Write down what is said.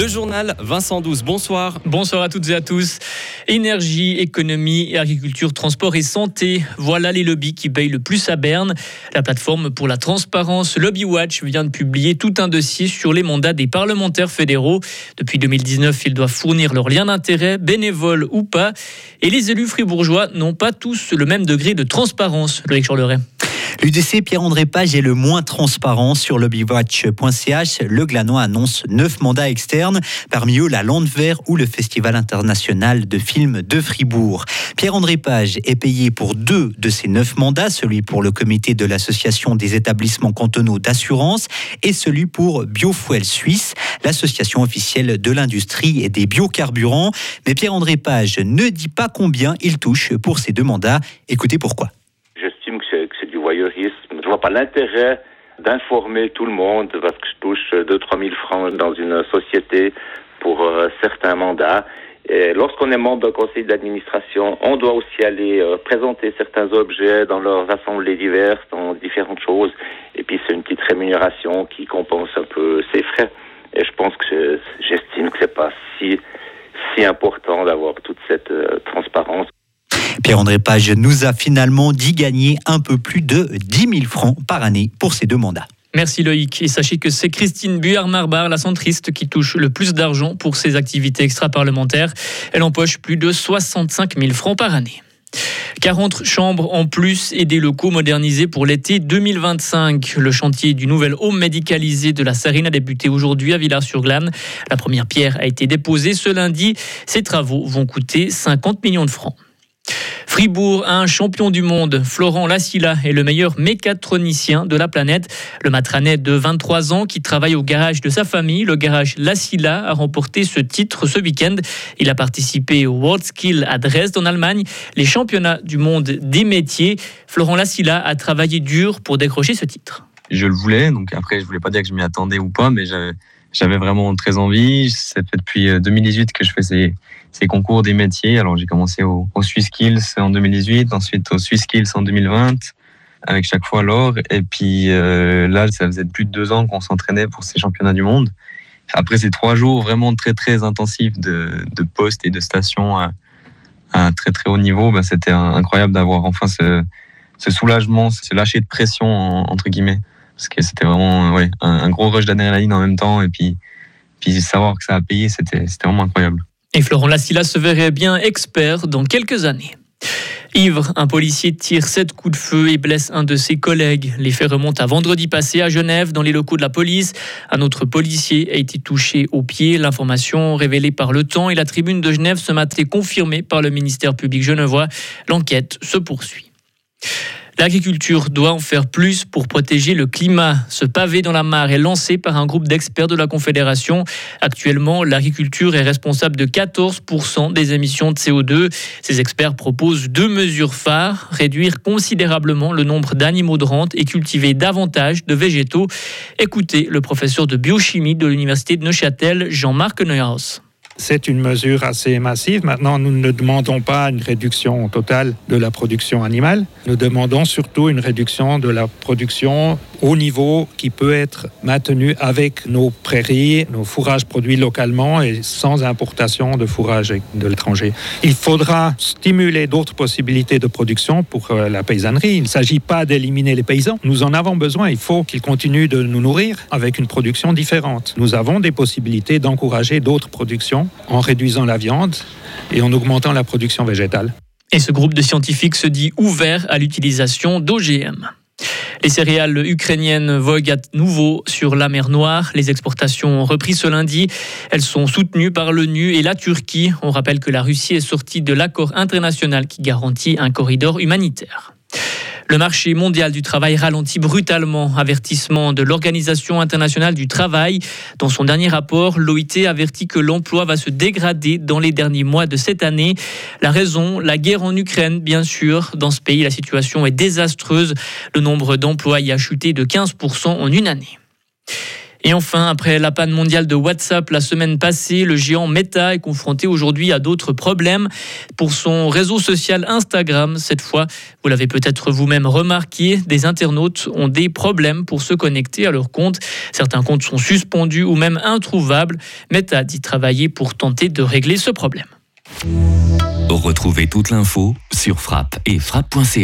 Le journal Vincent Douce, bonsoir. Bonsoir à toutes et à tous. Énergie, économie, agriculture, transport et santé, voilà les lobbies qui payent le plus à Berne. La plateforme pour la transparence Lobby Watch vient de publier tout un dossier sur les mandats des parlementaires fédéraux. Depuis 2019, ils doivent fournir leur lien d'intérêt, bénévole ou pas. Et les élus fribourgeois n'ont pas tous le même degré de transparence, Loïc Charleret. L'UDC Pierre-André Page est le moins transparent sur lobbywatch.ch. Le Glanois annonce neuf mandats externes, parmi eux la Landwehr ou le Festival international de films de Fribourg. Pierre-André Page est payé pour deux de ces neuf mandats, celui pour le comité de l'association des établissements cantonaux d'assurance et celui pour Biofuel Suisse, l'association officielle de l'industrie et des biocarburants. Mais Pierre-André Page ne dit pas combien il touche pour ces deux mandats. Écoutez pourquoi. Pas l'intérêt d'informer tout le monde parce que je touche 2-3 000 francs dans une société pour euh, certains mandats. Et lorsqu'on est membre d'un conseil d'administration, on doit aussi aller euh, présenter certains objets dans leurs assemblées diverses, dans différentes choses. Et puis c'est une petite rémunération qui compense un peu ces frais. Et je pense que j'estime que c'est pas si si important d'avoir toute cette euh, transparence. Pierre-André Page nous a finalement dit gagner un peu plus de 10 000 francs par année pour ces deux mandats. Merci Loïc. Et sachez que c'est Christine Buard-Marbar, la centriste, qui touche le plus d'argent pour ses activités extra-parlementaires. Elle empoche plus de 65 000 francs par année. 40 chambres en plus et des locaux modernisés pour l'été 2025. Le chantier du nouvel home médicalisé de la Sarine a débuté aujourd'hui à Villars-sur-Glane. La première pierre a été déposée ce lundi. Ces travaux vont coûter 50 millions de francs. Fribourg a un champion du monde. Florent Lassila est le meilleur mécatronicien de la planète. Le matranet de 23 ans qui travaille au garage de sa famille, le garage Lassila, a remporté ce titre ce week-end. Il a participé au World Skill à Dresde en Allemagne, les championnats du monde des métiers. Florent Lassila a travaillé dur pour décrocher ce titre. Je le voulais, donc après je voulais pas dire que je m'y attendais ou pas, mais j'avais vraiment très envie. Ça fait depuis 2018 euh, que je fais ces concours des métiers. Alors j'ai commencé au, au Swiss Skills en 2018, ensuite au Swiss Skills en 2020 avec chaque fois l'or. Et puis euh, là, ça faisait plus de deux ans qu'on s'entraînait pour ces championnats du monde. Après ces trois jours vraiment très très intensifs de, de postes et de stations à, très très haut niveau, bah, c'était incroyable d'avoir enfin ce soulagement, ce lâcher de pression entre guillemets, parce que c'était vraiment ouais, un, gros rush d'adrénaline en même temps et puis puis savoir que ça a payé, c'était vraiment incroyable. Et Florent Lassila se verrait bien expert dans quelques années. Ivre, un policier tire sept coups de feu et blesse un de ses collègues. Les faits remontent à vendredi passé à Genève, dans les locaux de la police. Un autre policier a été touché au pied. L'information révélée par Le Temps et la tribune de Genève ce matin confirmée par le ministère public genevois. L'enquête se poursuit. L'agriculture doit en faire plus pour protéger le climat. Ce pavé dans la mare est lancé par un groupe d'experts de la Confédération. Actuellement, l'agriculture est responsable de 14% des émissions de CO2. Ces experts proposent deux mesures phares, réduire considérablement le nombre d'animaux de rente et cultiver davantage de végétaux. Écoutez le professeur de biochimie de l'Université de Neuchâtel, Jean-Marc Neuhaus. C'est une mesure assez massive. Maintenant, nous ne demandons pas une réduction totale de la production animale. Nous demandons surtout une réduction de la production au niveau qui peut être maintenu avec nos prairies, nos fourrages produits localement et sans importation de fourrage de l'étranger. Il faudra stimuler d'autres possibilités de production pour euh, la paysannerie. Il ne s'agit pas d'éliminer les paysans. Nous en avons besoin. Il faut qu'ils continuent de nous nourrir avec une production différente. Nous avons des possibilités d'encourager d'autres productions en réduisant la viande et en augmentant la production végétale. Et ce groupe de scientifiques se dit ouvert à l'utilisation d'OGM. Les céréales ukrainiennes voguent à nouveau sur la mer Noire. Les exportations ont repris ce lundi. Elles sont soutenues par l'ONU et la Turquie. On rappelle que la Russie est sortie de l'accord international qui garantit un corridor humanitaire. Le marché mondial du travail ralentit brutalement. Avertissement de l'Organisation internationale du travail. Dans son dernier rapport, l'OIT avertit que l'emploi va se dégrader dans les derniers mois de cette année. La raison, la guerre en Ukraine, bien sûr. Dans ce pays, la situation est désastreuse. Le nombre d'emplois y a chuté de 15% en une année. Et enfin, après la panne mondiale de WhatsApp la semaine passée, le géant Meta est confronté aujourd'hui à d'autres problèmes pour son réseau social Instagram. Cette fois, vous l'avez peut-être vous-même remarqué, des internautes ont des problèmes pour se connecter à leur compte. Certains comptes sont suspendus ou même introuvables. Meta dit travailler pour tenter de régler ce problème. Retrouvez toute l'info sur frappe et frappe.ch.